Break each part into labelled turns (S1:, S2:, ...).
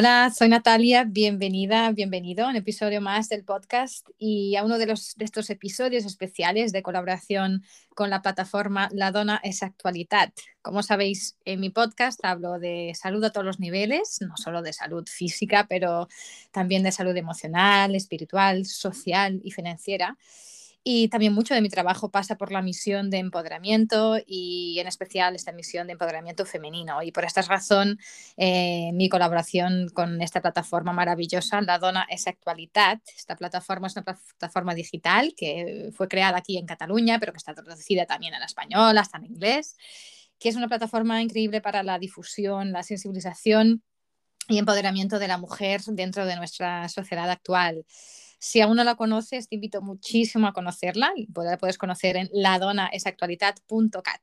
S1: Hola, soy Natalia, bienvenida, bienvenido a un episodio más del podcast y a uno de, los, de estos episodios especiales de colaboración con la plataforma La Dona es Actualidad. Como sabéis, en mi podcast hablo de salud a todos los niveles, no solo de salud física, pero también de salud emocional, espiritual, social y financiera. Y también mucho de mi trabajo pasa por la misión de empoderamiento y en especial esta misión de empoderamiento femenino. Y por esta razón, eh, mi colaboración con esta plataforma maravillosa, La Dona es Actualidad. Esta plataforma es una plataforma digital que fue creada aquí en Cataluña, pero que está traducida también al español, hasta en inglés, que es una plataforma increíble para la difusión, la sensibilización y empoderamiento de la mujer dentro de nuestra sociedad actual. Si aún no la conoces, te invito muchísimo a conocerla. La puedes conocer en ladonaesactualidad.cat.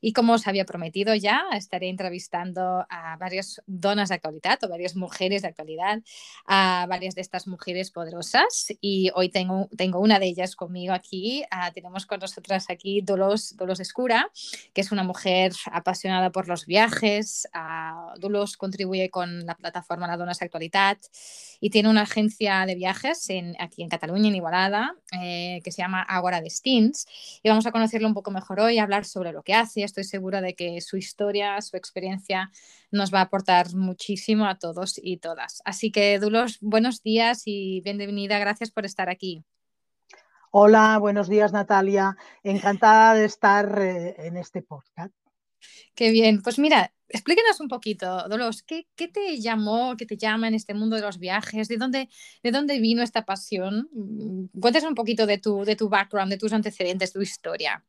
S1: Y como os había prometido ya, estaré entrevistando a varias donas de actualidad o varias mujeres de actualidad, a varias de estas mujeres poderosas. Y hoy tengo, tengo una de ellas conmigo aquí. Uh, tenemos con nosotras aquí Dolos, Dolos Escura, que es una mujer apasionada por los viajes. Uh, Dolos contribuye con la plataforma La Donas Actualidad y tiene una agencia de viajes en aquí en Cataluña, en Igualada, eh, que se llama Agora Destins. Y vamos a conocerlo un poco mejor hoy, hablar sobre lo que hace. Estoy segura de que su historia, su experiencia nos va a aportar muchísimo a todos y todas. Así que, Dulos, buenos días y bienvenida. Gracias por estar aquí.
S2: Hola, buenos días Natalia. Encantada de estar eh, en este podcast.
S1: Qué bien. Pues mira, explíquenos un poquito, Dolos, ¿qué, ¿qué, te llamó, qué te llama en este mundo de los viajes? ¿De dónde, de dónde vino esta pasión? Mm, cuéntanos un poquito de tu, de tu background, de tus antecedentes, tu historia.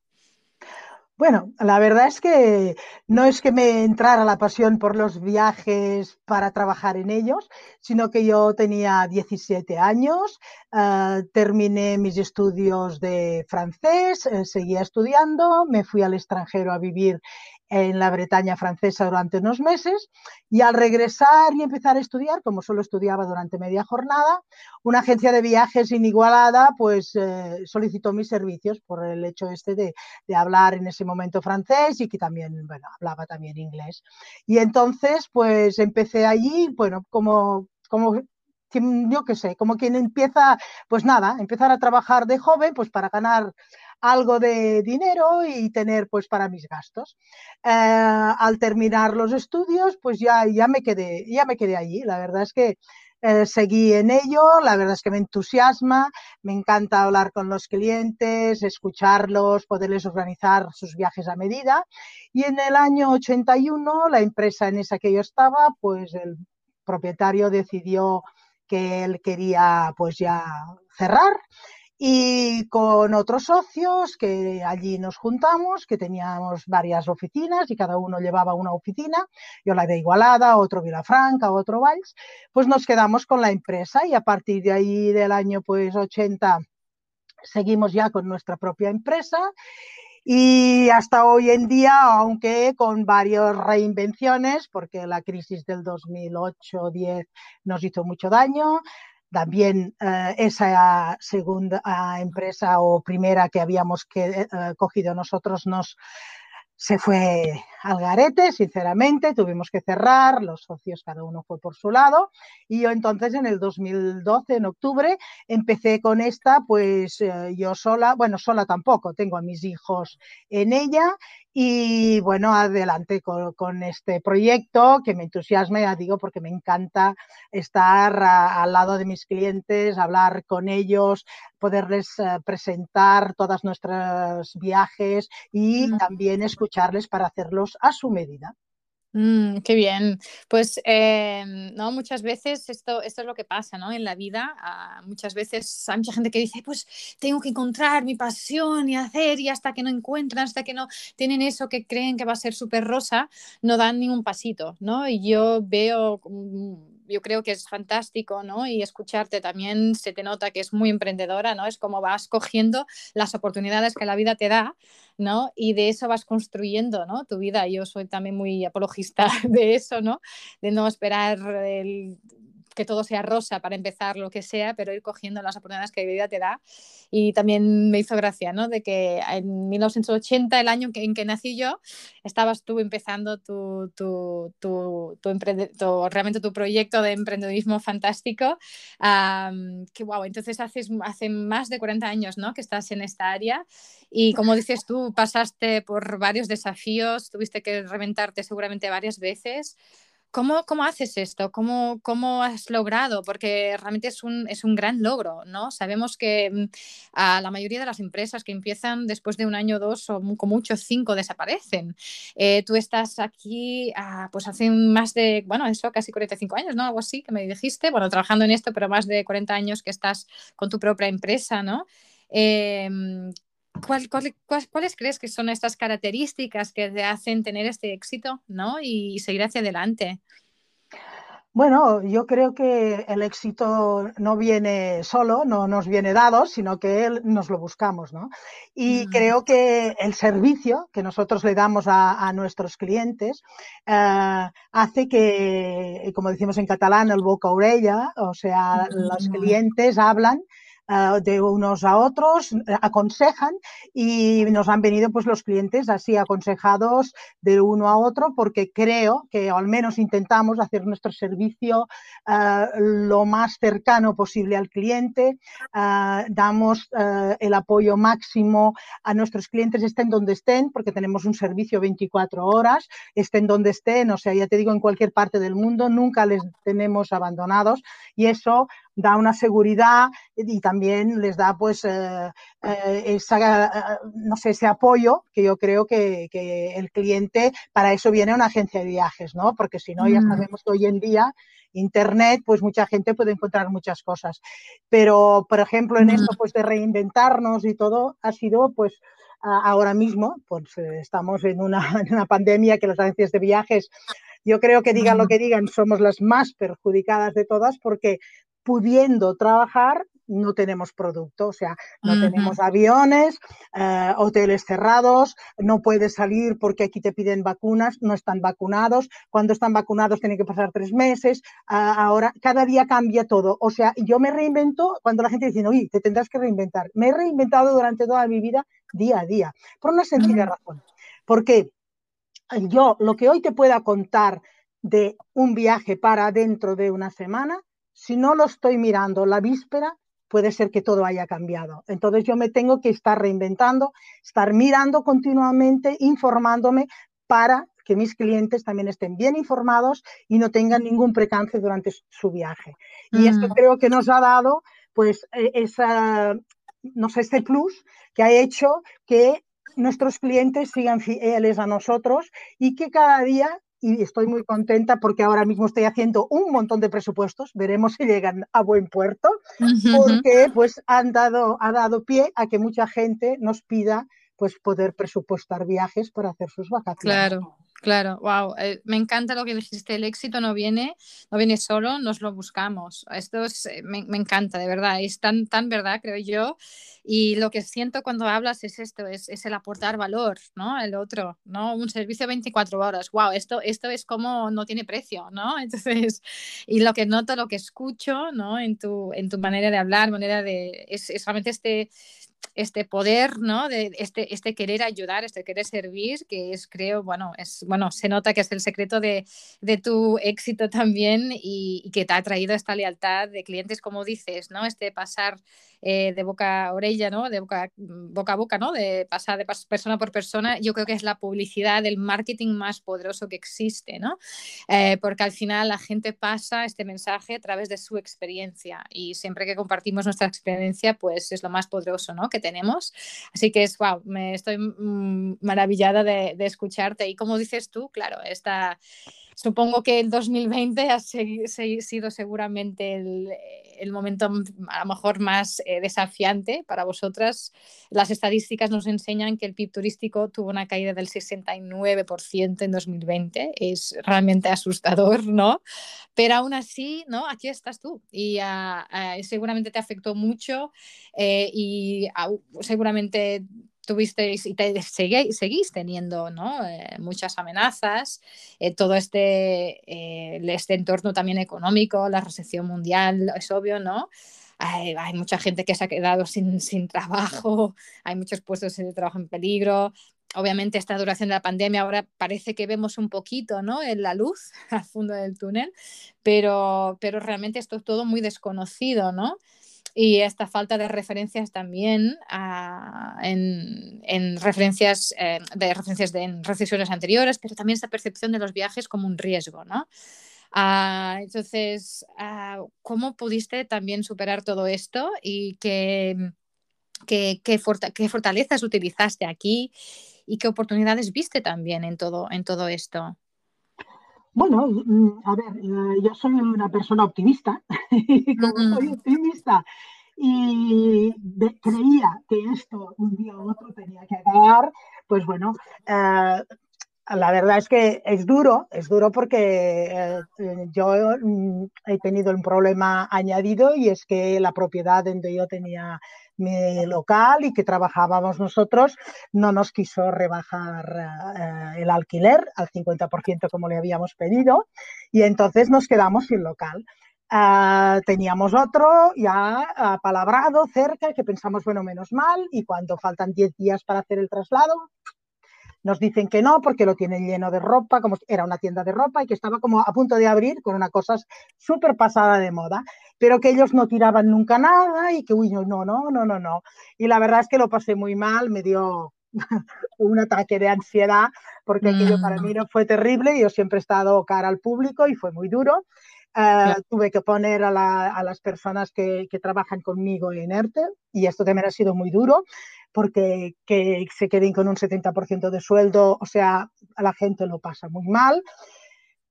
S2: Bueno, la verdad es que no es que me entrara la pasión por los viajes para trabajar en ellos, sino que yo tenía 17 años, uh, terminé mis estudios de francés, eh, seguía estudiando, me fui al extranjero a vivir en la Bretaña francesa durante unos meses y al regresar y empezar a estudiar, como solo estudiaba durante media jornada, una agencia de viajes inigualada pues eh, solicitó mis servicios por el hecho este de, de, hablar en ese momento francés y que también, bueno, hablaba también inglés. Y entonces pues empecé allí, bueno, como, como yo qué sé, como quien empieza, pues nada, empezar a trabajar de joven, pues para ganar algo de dinero y tener pues para mis gastos. Eh, al terminar los estudios, pues ya, ya, me quedé, ya me quedé allí. La verdad es que eh, seguí en ello, la verdad es que me entusiasma, me encanta hablar con los clientes, escucharlos, poderles organizar sus viajes a medida. Y en el año 81, la empresa en esa que yo estaba, pues el propietario decidió que él quería pues ya cerrar y con otros socios que allí nos juntamos, que teníamos varias oficinas y cada uno llevaba una oficina, yo la de Igualada, otro Vilafranca, otro Valls, pues nos quedamos con la empresa y a partir de ahí del año pues 80 seguimos ya con nuestra propia empresa y hasta hoy en día, aunque con varias reinvenciones, porque la crisis del 2008-10 nos hizo mucho daño, también eh, esa segunda eh, empresa o primera que habíamos que, eh, cogido nosotros nos se fue al garete, sinceramente, tuvimos que cerrar, los socios cada uno fue por su lado y yo entonces en el 2012, en octubre, empecé con esta, pues eh, yo sola, bueno, sola tampoco, tengo a mis hijos en ella y bueno, adelante con, con, este proyecto que me entusiasma, ya digo, porque me encanta estar a, al lado de mis clientes, hablar con ellos, poderles uh, presentar todas nuestros viajes y mm. también escucharles para hacerlos a su medida.
S1: Mm, qué bien. Pues eh, no, muchas veces esto, esto es lo que pasa ¿no? en la vida. Muchas veces hay mucha gente que dice, pues tengo que encontrar mi pasión y hacer, y hasta que no encuentran, hasta que no tienen eso que creen que va a ser súper rosa, no dan ningún pasito. ¿no? Y yo veo yo creo que es fantástico, ¿no? Y escucharte también se te nota que es muy emprendedora, ¿no? Es como vas cogiendo las oportunidades que la vida te da, ¿no? Y de eso vas construyendo, ¿no? Tu vida. Yo soy también muy apologista de eso, ¿no? De no esperar el que todo sea rosa para empezar lo que sea, pero ir cogiendo las oportunidades que la vida te da. Y también me hizo gracia, ¿no? De que en 1980, el año en que nací yo, estabas tú empezando tu, tu, tu, tu, realmente tu proyecto de emprendedurismo fantástico. que wow, entonces haces, hace más de 40 años, ¿no? Que estás en esta área. Y como dices tú, pasaste por varios desafíos, tuviste que reventarte seguramente varias veces. ¿Cómo, ¿Cómo, haces esto? ¿Cómo, ¿Cómo, has logrado? Porque realmente es un, es un gran logro, ¿no? Sabemos que mm, a la mayoría de las empresas que empiezan después de un año, dos o con mucho cinco desaparecen. Eh, tú estás aquí, ah, pues hace más de, bueno, eso, casi 45 años, ¿no? Algo así que me dijiste, bueno, trabajando en esto, pero más de 40 años que estás con tu propia empresa, ¿no? Eh, ¿Cuáles crees que son estas características que te hacen tener este éxito ¿no? y seguir hacia adelante?
S2: Bueno, yo creo que el éxito no viene solo, no nos viene dado, sino que nos lo buscamos, ¿no? Y mm. creo que el servicio que nosotros le damos a, nuestros clientes eh, hace que, como decimos en catalán, el boca orella, o sea, los mm. clientes hablan eh, de unos a otros, eh, aconsejan y nos han venido pues los clientes así aconsejados de uno a otro porque creo que al menos intentamos hacer nuestro servicio eh, lo más cercano posible al cliente, damos el apoyo máximo a nuestros clientes estén donde estén porque tenemos un servicio 24 horas, estén donde estén, o sea, ya te digo, en cualquier parte del mundo, nunca les tenemos abandonados y eso da una seguridad y también les da pues eh, eh, esa, eh, no sé, ese apoyo que yo creo que, el cliente, para eso viene una agencia de viajes, ¿no? Porque si no, ya mm. sabemos que hoy en día Internet, pues mucha gente puede encontrar muchas cosas. Pero, por ejemplo, en esto pues de reinventarnos y todo, ha sido pues ahora mismo, pues estamos en una, en una pandemia que las agencias de viajes yo creo que digan lo que digan, somos las más perjudicadas de todas porque pudiendo trabajar, no tenemos producto, o sea, no tenemos aviones, eh, hoteles cerrados, no puedes salir porque aquí te piden vacunas, no están vacunados, cuando están vacunados tienen que pasar tres meses, ahora cada día cambia todo, o sea, yo me reinvento cuando la gente dice, oye, te tendrás que reinventar, me he reinventado durante toda mi vida día a día, por una sencilla razón, porque yo lo que hoy te pueda contar de un viaje para dentro de una semana, si no lo estoy mirando la víspera, puede ser que todo haya cambiado. Entonces yo me tengo que estar reinventando, estar mirando continuamente, informándome para que mis clientes también estén bien informados y no tengan ningún precance durante su viaje. Y esto mm. creo que nos ha dado pues e, esa, no sé, este plus que ha hecho que nuestros clientes sigan fieles a nosotros y que cada día y estoy muy contenta porque ahora mismo estoy haciendo un montón de presupuestos, veremos si llegan a buen puerto, porque pues han dado, ha dado pie a que mucha gente nos pida pues poder presupuestar viajes para hacer sus vacaciones.
S1: Claro. Claro, wow, eh, me encanta lo que dijiste, el éxito no viene, no viene solo, nos lo buscamos. Esto es, eh, me, encanta, de verdad, es tan, tan verdad, creo yo. Y lo que siento cuando hablas es esto, es, el aportar valor, ¿no? El otro, ¿no? Un servicio 24 horas, wow, esto, esto es como no tiene precio, ¿no? Entonces, y lo que noto, lo que escucho, ¿no? En tu, en tu manera de hablar, manera de, es, es realmente este este poder, ¿no? De este, este querer ayudar, este querer servir, que es, creo, bueno, es, bueno, se nota que es el secreto de, tu éxito también y, que te ha traído esta lealtad de clientes, como dices, ¿no? Este pasar eh, de boca a orella, ¿no? De boca, boca a boca, ¿no? De pasar de persona por persona, yo creo que es la publicidad, el marketing más poderoso que existe, ¿no? Eh, porque al final la gente pasa este mensaje a través de su experiencia y siempre que compartimos nuestra experiencia, pues es lo más poderoso, ¿no? Que tenemos. Así que es, wow, me estoy mm, maravillada de, de escucharte y como dices tú, claro, esta Supongo que el 2020 ha sido seguramente el, momento a lo mejor más eh, desafiante para vosotras. Las estadísticas nos enseñan que el PIB turístico tuvo una caída del 69% en 2020. Es realmente asustador, ¿no? Pero aún así, ¿no? Aquí estás tú y seguramente te afectó mucho eh, y seguramente tuvisteis y te seguís, teniendo ¿no? Eh, muchas amenazas, eh, todo este, eh, este entorno también económico, la recesión mundial, es obvio, ¿no? Hay, hay, mucha gente que se ha quedado sin, sin trabajo, hay muchos puestos de trabajo en peligro. Obviamente esta duración de la pandemia ahora parece que vemos un poquito ¿no? en la luz al fondo del túnel, pero, pero realmente esto es todo muy desconocido, ¿no? Y esta falta de referencias también ah, en, referencias eh, de referencias de en recesiones anteriores, pero también esta percepción de los viajes como un riesgo, ¿no? Ah, entonces, ah, ¿cómo pudiste también superar todo esto y qué, qué, qué, fortalezas utilizaste aquí y qué oportunidades viste también en todo, en todo esto?
S2: Bueno, mm, a ver, eh, yo soy una persona optimista y como soy optimista y creía que esto un día u otro tenía que acabar, pues bueno, eh, la verdad es que es duro, es duro porque eh, yo mm, he tenido un problema añadido y es que la propiedad donde yo tenía mi local y que trabajábamos nosotros no nos quiso rebajar eh, el alquiler al 50% como le habíamos pedido y entonces nos quedamos sin local. Uh, teníamos otro ya apalabrado cerca que pensamos, bueno, menos mal, y cuando faltan 10 días para hacer el traslado, nos dicen que no porque lo tienen lleno de ropa, como era una tienda de ropa y que estaba como a punto de abrir con una cosa súper pasada de moda, pero que ellos no tiraban nunca nada y que, uy, no, no, no, no, no. Y la verdad es que lo pasé muy mal, me dio un ataque de ansiedad porque aquello para mí mm. no fue terrible, yo siempre he estado cara al público y fue muy duro. Uh, tuve que poner a, la, a las personas que, que, trabajan conmigo en ERTE y esto también ha sido muy duro porque que se queden con un 70% de sueldo, o sea, a la gente lo pasa muy mal.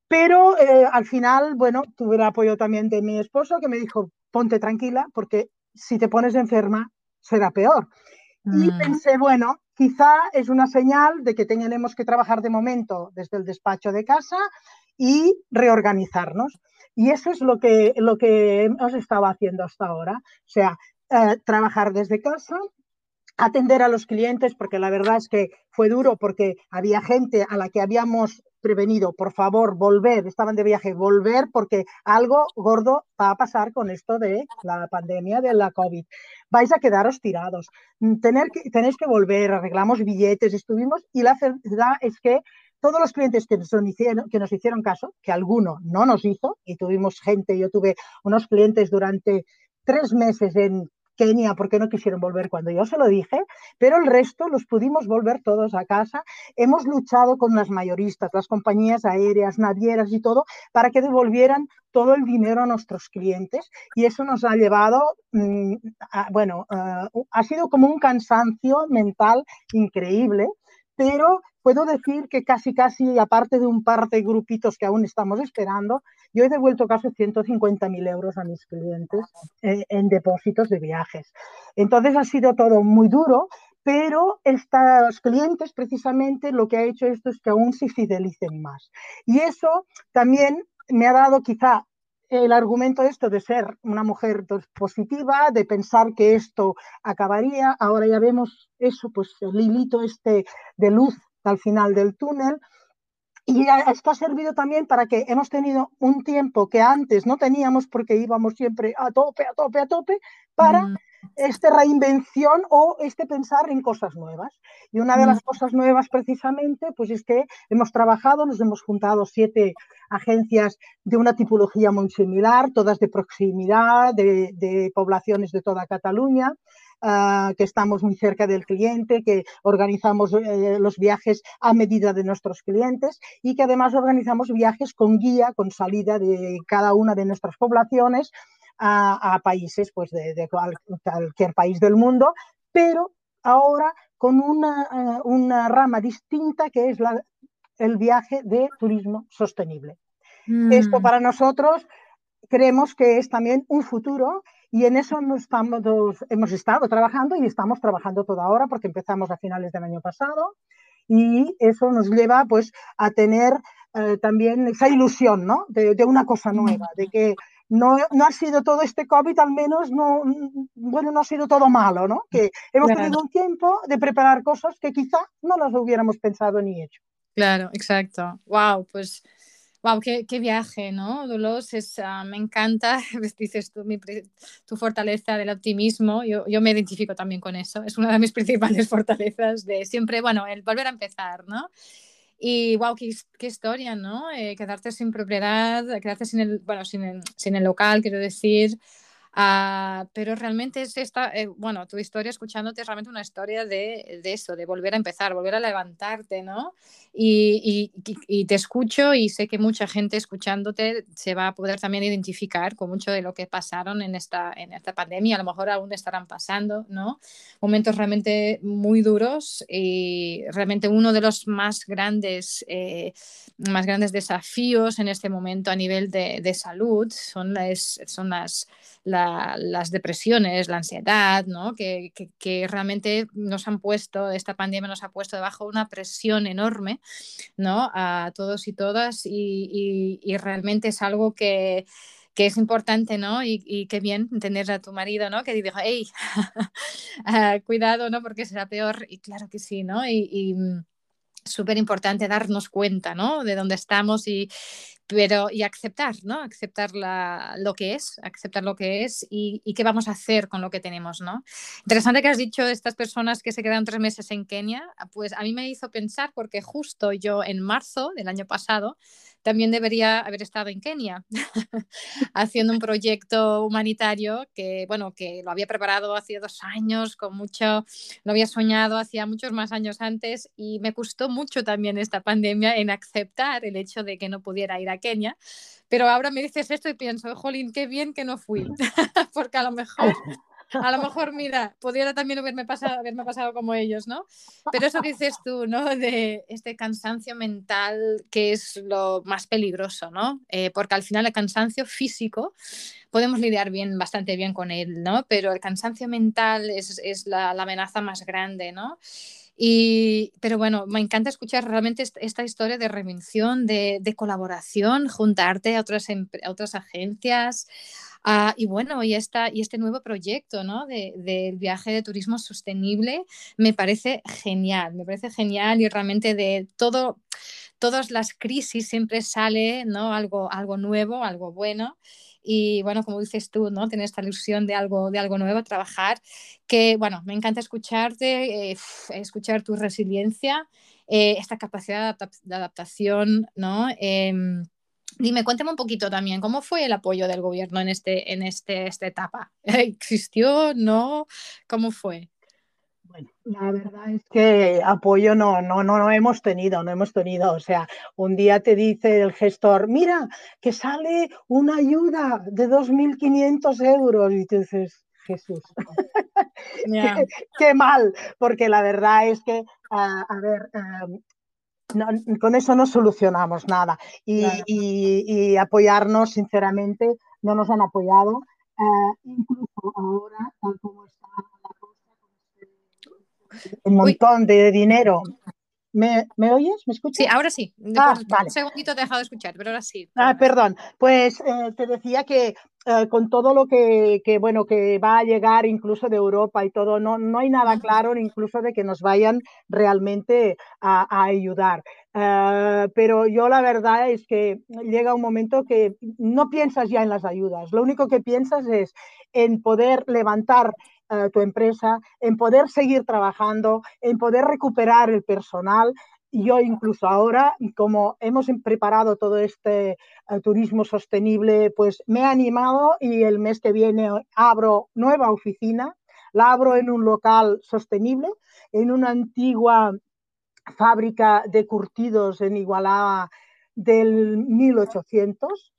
S2: Pero eh, al final, bueno, tuve el apoyo también de mi esposo que me dijo, ponte tranquila porque si te pones enferma será peor. Mm. Y pensé, bueno, quizá es una señal de que tenemos que trabajar de momento desde el despacho de casa y reorganizarnos. Y eso es lo que, lo que hemos estado haciendo hasta ahora. O sea, eh, trabajar desde casa, atender a los clientes, porque la verdad es que fue duro porque había gente a la que habíamos prevenido, por favor, volver, estaban de viaje, volver porque algo gordo va a pasar con esto de la pandemia de la COVID. Vais a quedaros tirados. Tener que, tenéis que volver, arreglamos billetes, estuvimos y la verdad es que todos los clientes que nos, hicieron, que nos hicieron caso, que alguno no nos hizo, y tuvimos gente, yo tuve unos clientes durante tres meses en Kenia porque no quisieron volver cuando yo se lo dije, pero el resto los pudimos volver todos a casa. Hemos luchado con las mayoristas, las compañías aéreas, navieras y todo, para que devolvieran todo el dinero a nuestros clientes y eso nos ha llevado, mm, bueno, ha sido como un cansancio mental increíble, pero puedo decir que casi, casi, aparte de un par de grupitos que aún estamos esperando, yo he devuelto casi 150.000 euros a mis clientes eh, en depósitos de viajes. Entonces ha sido todo muy duro, pero estos clientes precisamente lo que ha hecho esto es que aún se fidelicen más. Y eso también me ha dado quizá el argumento esto de ser una mujer positiva, de pensar que esto acabaría, ahora ya vemos eso, pues el hilito este de luz al final del túnel, y esto ha servido también para que hemos tenido un tiempo que antes no teníamos porque íbamos siempre a tope, a tope, a tope, para mm. esta reinvención o este pensar en cosas nuevas. Y una de las mm. cosas nuevas precisamente, pues es que hemos trabajado, nos hemos juntado siete agencias de una tipología muy similar, todas de proximidad, de, de poblaciones de toda Cataluña. Ah, que estamos muy cerca del cliente, que organizamos eh, los viajes a medida de nuestros clientes y que además organizamos viajes con guía, con salida de cada una de nuestras poblaciones a, países pues, de, cualquier país del mundo, pero ahora con una, eh, una rama distinta que es la, el viaje de turismo sostenible. Esto mm. para nosotros creemos que es también un futuro y en eso estamos, hemos estado trabajando y estamos trabajando toda hora porque empezamos a finales del año pasado y eso nos lleva pues a tener eh, también esa ilusión ¿no? de, una cosa nueva, de que no, no, ha sido todo este COVID, al menos no, bueno, no ha sido todo malo, ¿no? Que hemos tenido un tiempo de preparar cosas que quizá no las hubiéramos pensado ni hecho.
S1: Claro, exacto. Wow, pues Wow, qué, viaje, ¿no? Dolores, es, ah, me encanta, dices tú, tu fortaleza del optimismo, yo, yo, me identifico también con eso, es una de mis principales fortalezas de siempre, bueno, el volver a empezar, ¿no? Y wow, qué, qué historia, ¿no? Eh, quedarte sin propiedad, quedarte sin el, bueno, sin el, sin el local, quiero decir, Ah, pero realmente es esta, eh, bueno, tu historia escuchándote es realmente una historia de, de, eso, de volver a empezar, volver a levantarte, ¿no? Y, te escucho y sé que mucha gente escuchándote se va a poder también identificar con mucho de lo que pasaron en esta, en esta pandemia, a lo mejor aún estarán pasando, ¿no? Momentos realmente muy duros y realmente uno de los más grandes, eh, más grandes desafíos en este momento a nivel de, de salud son las, son las las depresiones, la ansiedad, ¿no? que, que, realmente nos han puesto, esta pandemia nos ha puesto debajo una presión enorme ¿no? a todos y todas y, y, realmente es algo que, que es importante, ¿no? Y, y, qué bien tener a tu marido, ¿no? Que diga, hey, ah, cuidado, ¿no? Porque será peor. Y claro que sí, ¿no? Y, y mm, súper importante darnos cuenta, ¿no? De dónde estamos y, pero y aceptar, ¿no? Aceptar la, lo que es, aceptar lo que es y, y, qué vamos a hacer con lo que tenemos, ¿no? Interesante que has dicho estas personas que se quedan tres meses en Kenia, pues a mí me hizo pensar porque justo yo en marzo del año pasado también debería haber estado en Kenia haciendo un proyecto humanitario que, bueno, que lo había preparado hace dos años, con mucho, lo había soñado hacía muchos más años antes y me costó mucho también esta pandemia en aceptar el hecho de que no pudiera ir a Kenia. Pero ahora me dices esto y pienso, jolín, qué bien que no fui, porque a lo mejor a lo mejor, mira, pudiera también haberme pasado, haberme pasado como ellos, ¿no? Pero eso que dices tú, ¿no? De este cansancio mental que es lo más peligroso, ¿no? Eh, porque al final el cansancio físico podemos lidiar bien, bastante bien con él, ¿no? Pero el cansancio mental es, es la, la, amenaza más grande, ¿no? Y, pero bueno, me encanta escuchar realmente esta historia de reinvención, de, colaboración, juntarte a otras, a otras agencias, Ah, y bueno, y, esta, y este nuevo proyecto ¿no? del de, viaje de turismo sostenible me parece genial, me parece genial y realmente de todo, todas las crisis siempre sale ¿no? algo, algo nuevo, algo bueno y bueno, como dices tú, ¿no? Tener esta ilusión de algo, de algo nuevo, trabajar, que bueno, me encanta escucharte, eh, escuchar tu resiliencia, eh, esta capacidad de, adaptación, ¿no? Em, Dime, cuéntame un poquito también, ¿cómo fue el apoyo del gobierno en, este, en este, esta etapa? ¿Existió? ¿No? ¿Cómo fue?
S2: Bueno, la verdad es que apoyo no, no, no, no hemos tenido, no hemos tenido. O sea, un día te dice el gestor, mira, que sale una ayuda de 2.500 euros y tú dices, Jesús, qué, mal, porque la verdad es que, a ver, em, con eso no solucionamos nada. Y, apoyarnos, sinceramente, no nos han apoyado. Eh, incluso ahora, tal como está un montón de dinero. ¿Me, oyes? ¿Me escuchas?
S1: Sí, ahora sí.
S2: Ah,
S1: Un segundito te he dejado de escuchar, pero ahora sí.
S2: Ah, perdón. Pues eh, te decía que eh, con todo lo que, bueno, que va a llegar incluso de Europa y todo, no, no hay nada claro incluso de que nos vayan realmente a, ayudar. Eh, pero yo la verdad es que llega un momento que no piensas ya en las ayudas, lo único que piensas es en poder levantar tu empresa, en poder seguir trabajando, en poder recuperar el personal yo incluso ahora, como hemos preparado todo este eh, turismo sostenible, pues me he animado y el mes que viene abro nueva oficina. La abro en un local sostenible, en una antigua fábrica de curtidos en Igualada del 1800.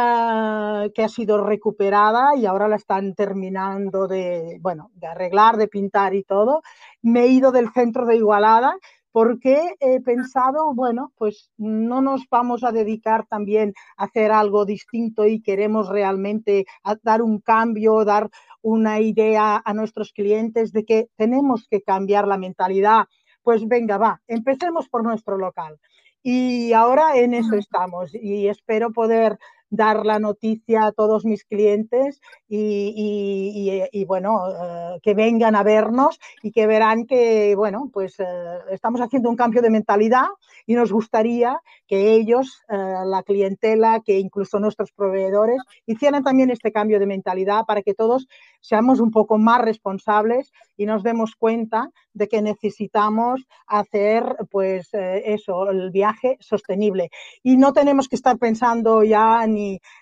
S2: Eh, que ha sido recuperada y ahora la están terminando de, bueno, de arreglar, de pintar y todo. Me he ido del centro de Igualada porque he pensado, bueno, pues no nos vamos a dedicar también a hacer algo distinto y queremos realmente dar un cambio, dar una idea a nuestros clientes de que tenemos que cambiar la mentalidad. Pues venga, va, empecemos por nuestro local. Y ahora en eso estamos y espero poder dar la noticia a todos mis clientes y, bueno, eh, que vengan a vernos y que verán que, bueno, pues eh, estamos haciendo un cambio de mentalidad y nos gustaría que ellos, eh, la clientela, que incluso nuestros proveedores, hicieran también este cambio de mentalidad para que todos seamos un poco más responsables y nos demos cuenta de que necesitamos hacer, pues, eso, el viaje sostenible. Y no tenemos que estar pensando ya en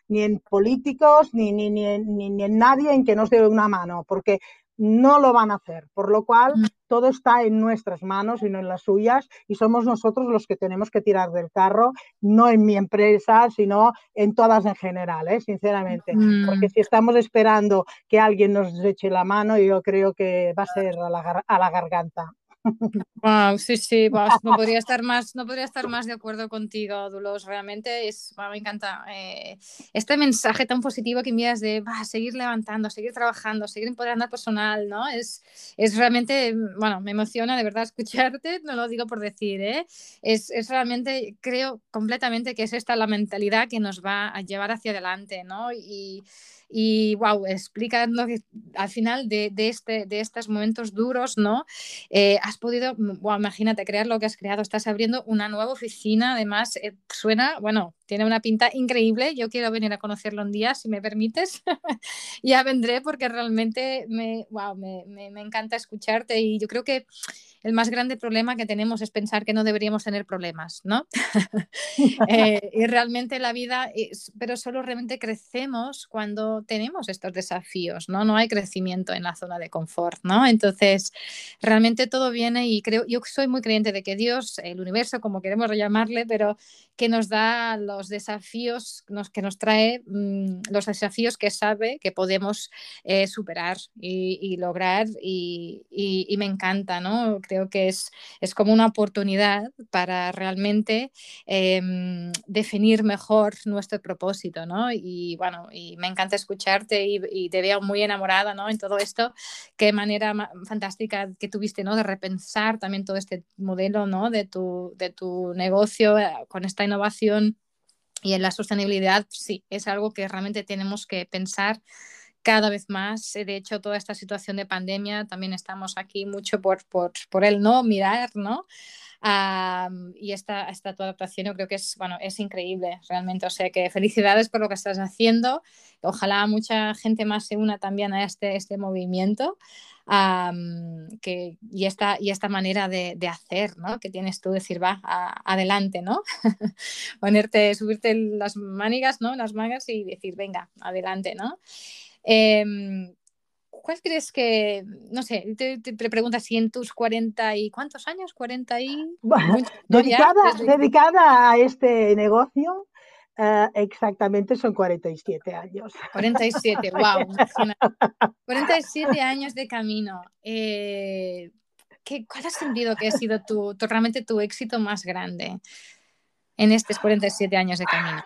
S2: ni, en políticos, ni, ni, ni, ni, en nadie en que nos dé una mano, porque no lo van a hacer, por lo cual mm. todo está en nuestras manos y no en las suyas y somos nosotros los que tenemos que tirar del carro, no en mi empresa, sino en todas en general, ¿eh? sinceramente, porque mm. si estamos esperando que alguien nos eche la mano, yo creo que va a ser a la, a la garganta.
S1: Wow, sí, sí, no podría estar más, no podría estar más de acuerdo contigo, Dulos. Realmente es, me encanta eh, este mensaje tan positivo que envías de seguir levantando, seguir trabajando, seguir empoderando al personal, ¿no? Es, es realmente, bueno, me emociona de verdad escucharte, no lo digo por decir, ¿eh? Es, es realmente, creo completamente que es esta la mentalidad que nos va a llevar hacia adelante, ¿no? Y y wow, explicando que al final de, de, este, de estos momentos duros, ¿no? Eh, has podido, wow, imagínate, crear lo que has creado, estás abriendo una nueva oficina, además eh, suena, bueno, tiene una pinta increíble, yo quiero venir a conocerlo un día, si me permites, ya vendré porque realmente me, wow, me, me, me encanta escucharte y yo creo que el más grande problema que tenemos es pensar que no deberíamos tener problemas, ¿no? Eh, y realmente la vida, es, pero solo realmente crecemos cuando tenemos estos desafíos, ¿no? No hay crecimiento en la zona de confort, ¿no? Entonces, realmente todo viene y creo, yo soy muy creyente de que Dios, el universo, como queremos llamarle, pero que nos da los desafíos, nos, que nos trae mmm, los desafíos que sabe que podemos eh, superar y, y lograr y, y, y, me encanta, ¿no? Creo que es, es como una oportunidad para realmente eh, definir mejor nuestro propósito, ¿no? Y bueno, y me encanta escucharte y, y, te veo muy enamorada, ¿no? En todo esto, qué manera fantástica que tuviste, ¿no? De repensar también todo este modelo, ¿no? De tu, de tu negocio eh, con esta innovación y en la sostenibilidad, sí, es algo que realmente tenemos que pensar cada vez más. De hecho, toda esta situación de pandemia también estamos aquí mucho por, por, por el no mirar, ¿no? Um, y esta, esta tu adaptación yo creo que es, bueno, es increíble realmente. O sea que felicidades por lo que estás haciendo. Ojalá mucha gente más se una también a este, este movimiento. Um, que, y, esta, y esta manera de, hacer, ¿no? Que tienes tú, decir, va, adelante, ¿no? Ponerte, subirte las manigas, ¿no? Las mangas y decir, venga, adelante, ¿no? Eh, ¿Cuál crees que, no sé, te, te, preguntas si en tus 40 y cuántos años, 40 y...
S2: Bueno, dedicada, desde... dedicada a este negocio, Uh, exactamente son 47 años.
S1: 47, wow. 47 años de camino. Eh, ¿qué, ¿Cuál has sentido que ha sido tu, tu, realmente tu éxito más grande en estos 47 años de camino?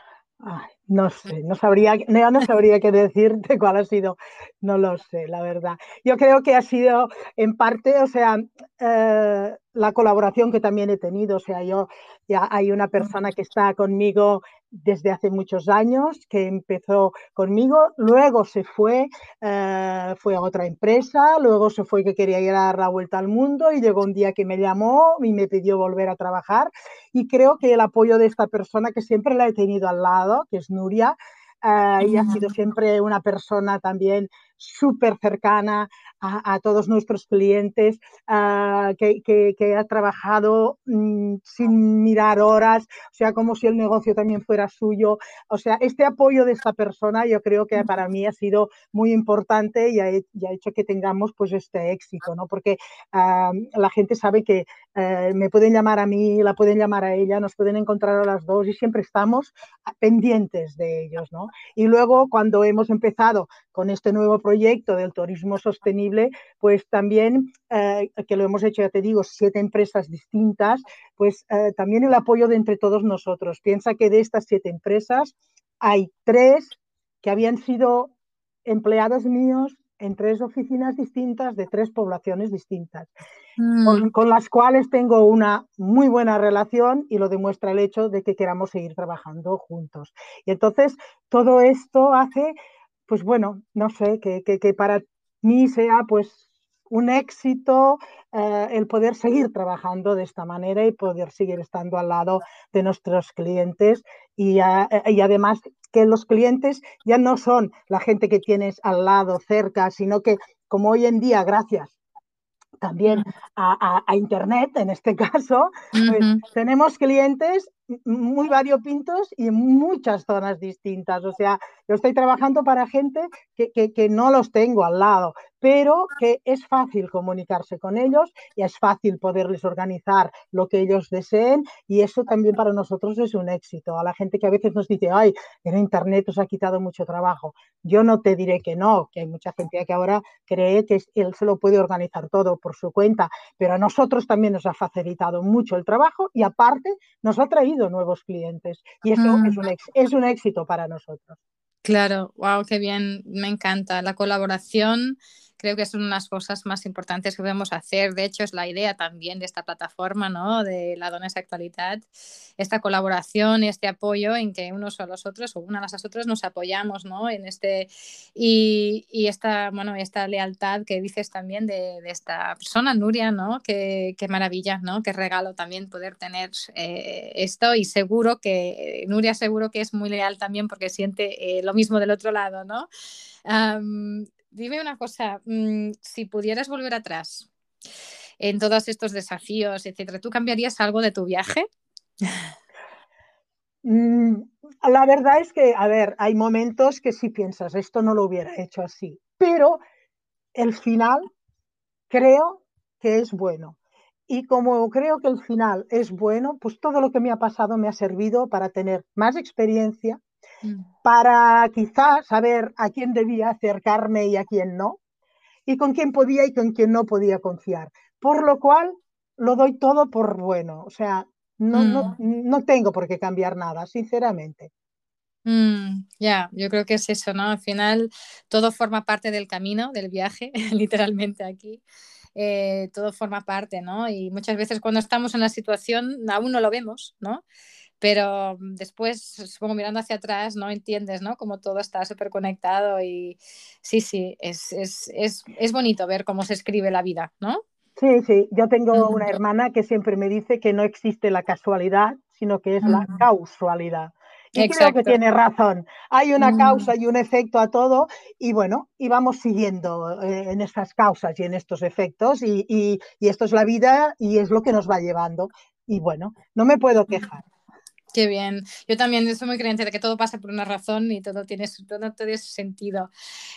S2: No sé, no sabría, no, no sabría qué decirte cuál ha sido, no lo sé, la verdad. Yo creo que ha sido en parte, o sea, eh, la colaboración que también he tenido, o sea, yo ya hay una persona que está conmigo desde hace muchos años, que empezó conmigo, luego se fue, eh, fue a otra empresa, luego se fue que quería ir a dar la vuelta al mundo y llegó un día que me llamó y me pidió volver a trabajar. Y creo que el apoyo de esta persona que siempre la he tenido al lado, que es Nuria, uh, y ha sido siempre una persona también súper cercana a, a, todos nuestros clientes, uh, que, que, que, ha trabajado mmm, sin mirar horas, o sea, como si el negocio también fuera suyo. O sea, este apoyo de esta persona yo creo que para mí ha sido muy importante y ha, y ha hecho que tengamos pues este éxito, ¿no? Porque uh, la gente sabe que uh, me pueden llamar a mí, la pueden llamar a ella, nos pueden encontrar a las dos y siempre estamos pendientes de ellos, ¿no? Y luego cuando hemos empezado con este nuevo proyecto del turismo sostenible, pues también, eh, que lo hemos hecho, ya te digo, siete empresas distintas, pues eh, también el apoyo de entre todos nosotros. Piensa que de estas siete empresas hay tres que habían sido empleados míos en tres oficinas distintas de tres poblaciones distintas, mm. con, con, las cuales tengo una muy buena relación y lo demuestra el hecho de que queramos seguir trabajando juntos. Y entonces todo esto hace pues bueno, no sé, que, que, que para mí sea pues un éxito eh, el poder seguir trabajando de esta manera y poder seguir estando al lado de nuestros clientes y, y, además que los clientes ya no son la gente que tienes al lado, cerca, sino que como hoy en día, gracias también a, a, a Internet, en este caso, pues uh -huh. tenemos clientes muy variopintos y en muchas zonas distintas. O sea, yo estoy trabajando para gente que, que, que, no los tengo al lado, pero que es fácil comunicarse con ellos y es fácil poderles organizar lo que ellos deseen y eso también para nosotros es un éxito. A la gente que a veces nos dice, ay, en Internet os ha quitado mucho trabajo. Yo no te diré que no, que hay mucha gente que ahora cree que él se lo puede organizar todo por su cuenta, pero a nosotros también nos ha facilitado mucho el trabajo y aparte nos ha traído nuevos clientes y eso mm. es, un es un éxito para nosotros.
S1: Claro, wow, qué bien, me encanta la colaboración creo que son unas cosas más importantes que podemos hacer. De hecho, es la idea también de esta plataforma, ¿no? De la Dones Actualidad, esta colaboración este apoyo en que unos a los otros o una a las otras nos apoyamos, ¿no? En este, y, y esta, bueno, esta lealtad que dices también de, de esta persona, Nuria, ¿no? Qué, qué, maravilla, ¿no? Qué regalo también poder tener eh, esto y seguro que, Nuria seguro que es muy leal también porque siente eh, lo mismo del otro lado, ¿no? Um, dime una cosa, mmm, si pudieras volver atrás en todos estos desafíos, etcétera, ¿tú cambiarías algo de tu viaje?
S2: Mm, la verdad es que, a ver, hay momentos que sí piensas, esto no lo hubiera hecho así, pero el final creo que es bueno. Y como creo que el final es bueno, pues todo lo que me ha pasado me ha servido para tener más experiencia, Mm. Para quizás saber a quién debía acercarme y a quién no, y con quién podía y con quién no podía confiar. Por lo cual lo doy todo por bueno, o sea, no, mm. no, no tengo por qué cambiar nada, sinceramente.
S1: Mm, ya, yeah, yo creo que es eso, ¿no? Al final todo forma parte del camino, del viaje, literalmente aquí. Eh, todo forma parte, ¿no? Y muchas veces cuando estamos en la situación aún no lo vemos, ¿no? Pero después, supongo, mirando hacia atrás, no entiendes, ¿no? Como todo está súper conectado y sí, sí, es, es, es, es, bonito ver cómo se escribe la vida, ¿no?
S2: Sí, sí, yo tengo una hermana que siempre me dice que no existe la casualidad, sino que es la causalidad. Y Exacto. creo que tiene razón. Hay una causa y un efecto a todo y bueno, y vamos siguiendo eh, en estas causas y en estos efectos y, y, y, esto es la vida y es lo que nos va llevando. Y bueno, no me puedo quejar.
S1: Qué bien. Yo también soy muy creyente de que todo pasa por una razón y todo tiene, todo tiene sentido.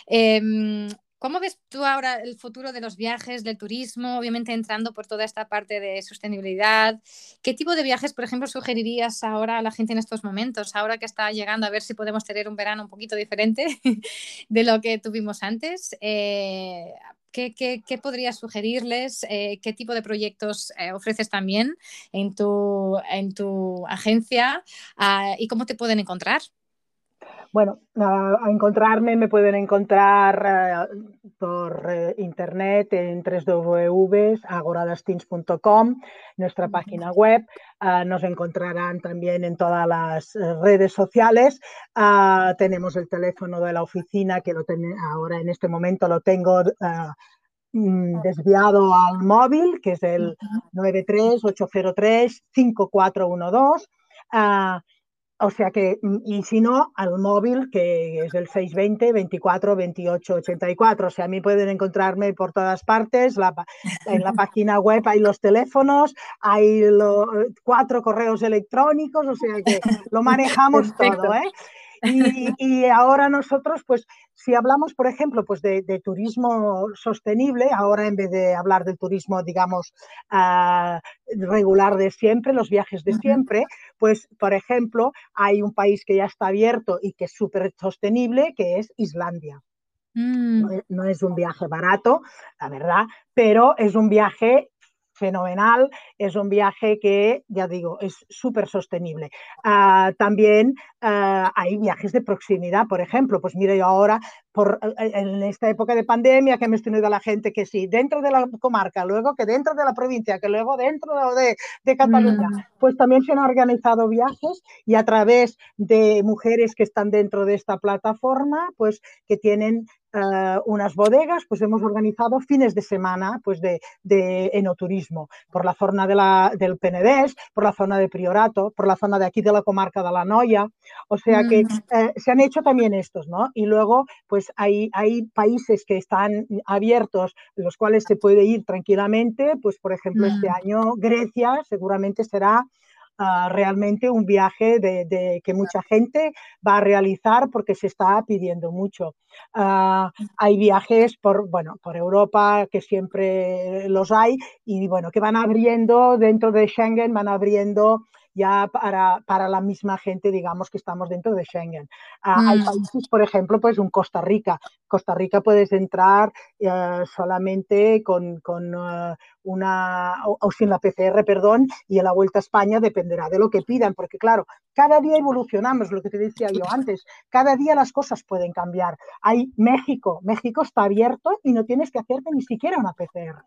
S1: Eh, ¿Cómo ves tú ahora el futuro de los viajes, del turismo, obviamente entrando por toda esta parte de sostenibilidad? ¿Qué tipo de viajes, por ejemplo, sugerirías ahora a la gente en estos momentos, ahora que está llegando a ver si podemos tener un verano un poquito diferente de lo que tuvimos antes? Eh, ¿qué, qué, podrías sugerirles? Eh, ¿Qué tipo de proyectos eh, ofreces también en tu, en tu agencia? Uh, ¿Y cómo te pueden encontrar?
S2: Bueno, a, encontrarme me pueden encontrar uh, por uh, internet en www.agoradastins.com, nuestra página web. Uh, nos encontrarán también en todas las redes sociales. tenemos el teléfono de la oficina que lo ahora en este momento lo tengo mm, desviado al móvil, que es el 93803-5412. O sea que, mm, y si no, al móvil, que es el 620 24 28 84. O sea, a mí pueden encontrarme por todas partes. en la página web hay los teléfonos, hay los cuatro correos electrónicos, o sea que lo manejamos todo. ¿eh? Y, ahora nosotros, pues, si hablamos, por ejemplo, pues de, turismo sostenible, ahora en vez de hablar del turismo, digamos, ah, regular de siempre, los viajes de siempre, pues, por ejemplo, hay un país que ya está abierto y que es súper sostenible, que es Islandia. Mm. no, es un viaje barato, la verdad, pero es un viaje fenomenal, es un viaje que, ya digo, es súper sostenible. Uh, también uh, hay viajes de proximidad, por ejemplo, pues mire yo ahora, por, eh, en esta época de pandemia, que hemos tenido a la gente que sí, dentro de la comarca, luego que dentro de la provincia, que luego dentro de, de Cataluña, mm. pues también se han organizado viajes y a través de mujeres que están dentro de esta plataforma, pues que tienen uh, unas bodegas, pues hemos organizado fines de semana pues de, de enoturismo por la zona de la, del Penedés, por la zona de Priorato, por la zona de aquí de la comarca de la Noya. O sea que uh, se han hecho también estos, ¿no? Y luego, pues hay, hay países que están abiertos, los cuales se puede ir tranquilamente, pues por ejemplo, este mm. año Grecia seguramente será uh, realmente un viaje de, de, que mucha gente va a realizar porque se está pidiendo mucho. Uh, hay viajes por, bueno, por Europa que siempre los hay y bueno, que van abriendo dentro de Schengen, van abriendo ya para, para, la misma gente, digamos, que estamos dentro de Schengen. Uh, mm. Hay países, por ejemplo, pues un Costa Rica. Costa Rica puedes entrar uh, solamente con, con uh, una, o, o, sin la PCR, perdón, y en la vuelta a España dependerá de lo que pidan, porque claro, cada día evolucionamos, lo que te decía yo antes, cada día las cosas pueden cambiar. Hay México, México está abierto y no tienes que hacerte ni siquiera una PCR.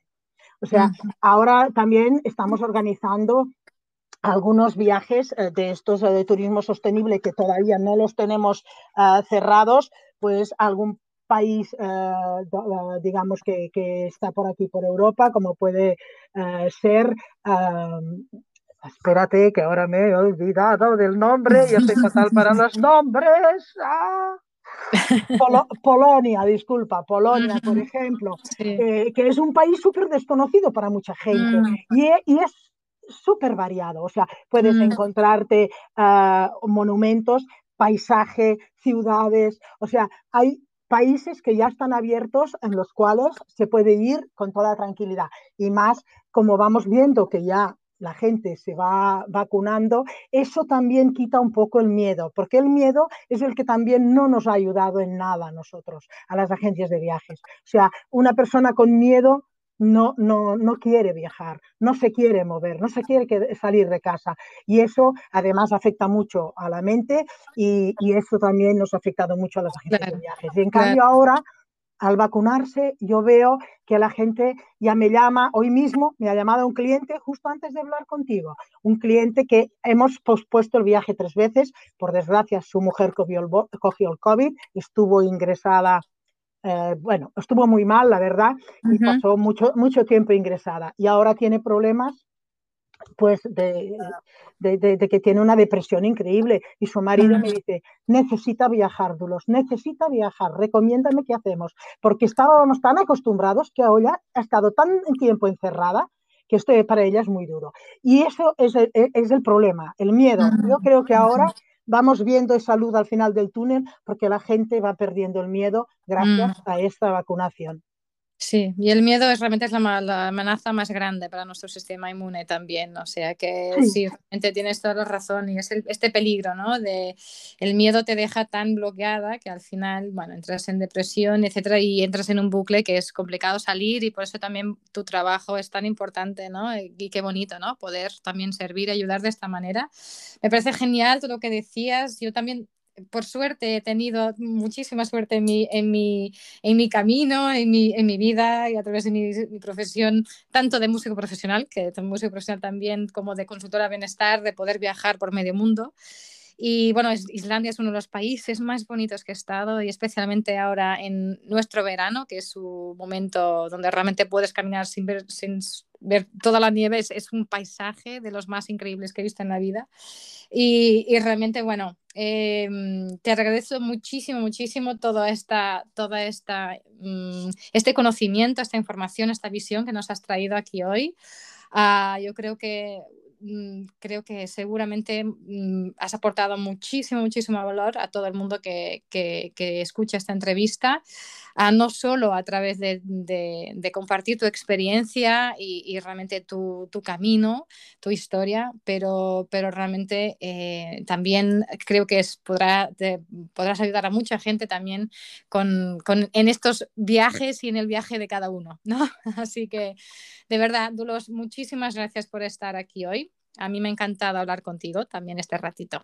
S2: O sea, ahora también estamos organizando algunos viajes eh, de estos eh, de turismo sostenible que todavía no los tenemos uh, cerrados, pues algún país, uh, digamos, que, que, está por aquí, por Europa, como puede uh, ser, espérate, que ahora me he olvidado del nombre, yo soy fatal para los nombres. ¡Ah! Polo Polonia, disculpa, Polonia, por ejemplo, sí. eh, que es un país súper desconocido para mucha gente mm. y, y, es súper variado, o sea, puedes mm. encontrarte uh, monumentos, paisaje, ciudades, o sea, hay países que ya están abiertos en los cuales se puede ir con toda tranquilidad y más como vamos viendo que ya la gente se va vacunando, eso también quita un poco el miedo, porque el miedo es el que también no nos ha ayudado en nada a nosotros, a las agencias de viajes. O sea, una persona con miedo no, no, no quiere viajar, no se quiere mover, no se quiere salir de casa. Y eso además afecta mucho a la mente y, y eso también nos ha afectado mucho a las agencias claro, de viajes. Y en claro. cambio ahora, al vacunarse, yo veo que la gente ya me llama, hoy mismo me ha llamado un cliente justo antes de hablar contigo, un cliente que hemos pospuesto el viaje tres veces, por desgracia su mujer cogió el, cogió el COVID, estuvo ingresada eh, bueno, estuvo muy mal, la verdad, y uh -huh. pasó mucho, mucho tiempo ingresada. Y ahora tiene problemas, pues, de, de, de, de, que tiene una depresión increíble. Y su marido uh -huh. me dice, necesita viajar, Dulos, necesita viajar, recomiéndame qué hacemos. Porque estábamos tan acostumbrados que ahora ha estado tan tiempo encerrada que esto para ella es muy duro. Y eso es el, es el problema, el miedo. Yo creo que ahora vamos viendo esa luz al final del túnel porque la gente va perdiendo el miedo gracias mm. a esta vacunación.
S1: Sí, y el miedo es realmente es la, la, amenaza más grande para nuestro sistema inmune también, o sea que sí, realmente tienes toda la razón y es el, este peligro, ¿no? De el miedo te deja tan bloqueada que al final, bueno, entras en depresión, etcétera, y entras en un bucle que es complicado salir y por eso también tu trabajo es tan importante, ¿no? Y qué bonito, ¿no? Poder también servir, ayudar de esta manera. Me parece genial todo lo que decías. Yo también por suerte he tenido muchísima suerte en mi, en mi, en mi camino, en mi, en mi vida y a través de mi, profesión, tanto de músico profesional, que de músico profesional también, como de consultora bienestar, de poder viajar por medio mundo. Y bueno, Islandia es uno de los países más bonitos que he estado y especialmente ahora en nuestro verano, que es su momento donde realmente puedes caminar sin ver, sin ver toda la nieve, es, es un paisaje de los más increíbles que he visto en la vida. Y, y realmente, bueno, eh, te agradezco muchísimo, muchísimo toda esta, toda esta, um, este conocimiento, esta información, esta visión que nos has traído aquí hoy. Uh, yo creo que Mm, creo que seguramente mm, has aportado muchísimo, muchísimo valor a todo el mundo que, que, que escucha esta entrevista, a, no solo a través de, de, de compartir tu experiencia y, y realmente tu, tu, camino, tu historia, pero, pero realmente eh, también creo que es, podrá, te, podrás ayudar a mucha gente también con, con, en estos viajes y en el viaje de cada uno, ¿no? Así que, de verdad, Dulos, muchísimas gracias por estar aquí hoy. A mí me ha encantado hablar contigo también este ratito.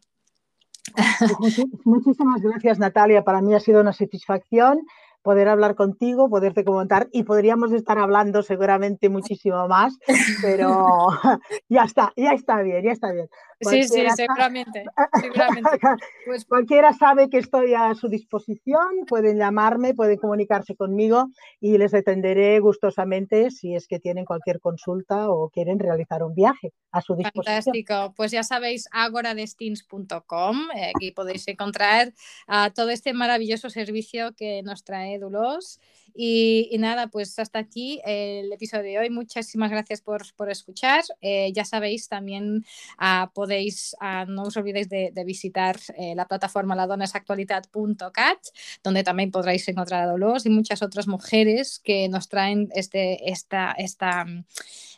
S2: Muchísimas gracias, Natalia. Para mí ha sido una satisfacción poder hablar contigo, poderte comentar y podríamos estar hablando seguramente muchísimo más, pero ya está, ya está bien, ya está bien.
S1: Cualquiera sí, sí, seguramente. seguramente.
S2: Pues... Cualquiera sabe que estoy a su disposición, pueden llamarme, pueden comunicarse conmigo y les atenderé gustosamente si es que tienen cualquier consulta o quieren realizar un viaje a su disposición.
S1: Fantástico, pues ya sabéis, agoradestins.com, eh, aquí podéis encontrar uh, todo este maravilloso servicio que nos trae Dulos. Y, y, nada, pues hasta aquí el episodio de hoy. Muchísimas gracias por, por escuchar. Eh, ya sabéis, también uh, podéis, uh, no os olvidéis de, de visitar eh, la plataforma ladonesactualidad.cat, donde también podréis encontrar a Dolores y muchas otras mujeres que nos traen este, esta, esta,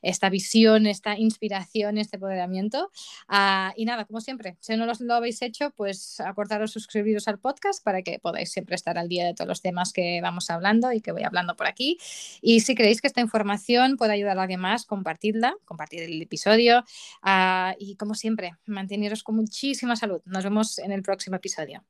S1: esta visión, esta inspiración, este empoderamiento. Uh, y nada, como siempre, si no lo habéis hecho, pues acordaros suscribiros al podcast para que podáis siempre estar al día de todos los temas que vamos hablando y que voy hablando por aquí. Y si creéis que esta información puede ayudar a alguien más, compartidla, compartid el episodio uh, y como siempre, manteneros con muchísima salud. Nos vemos en el próximo episodio.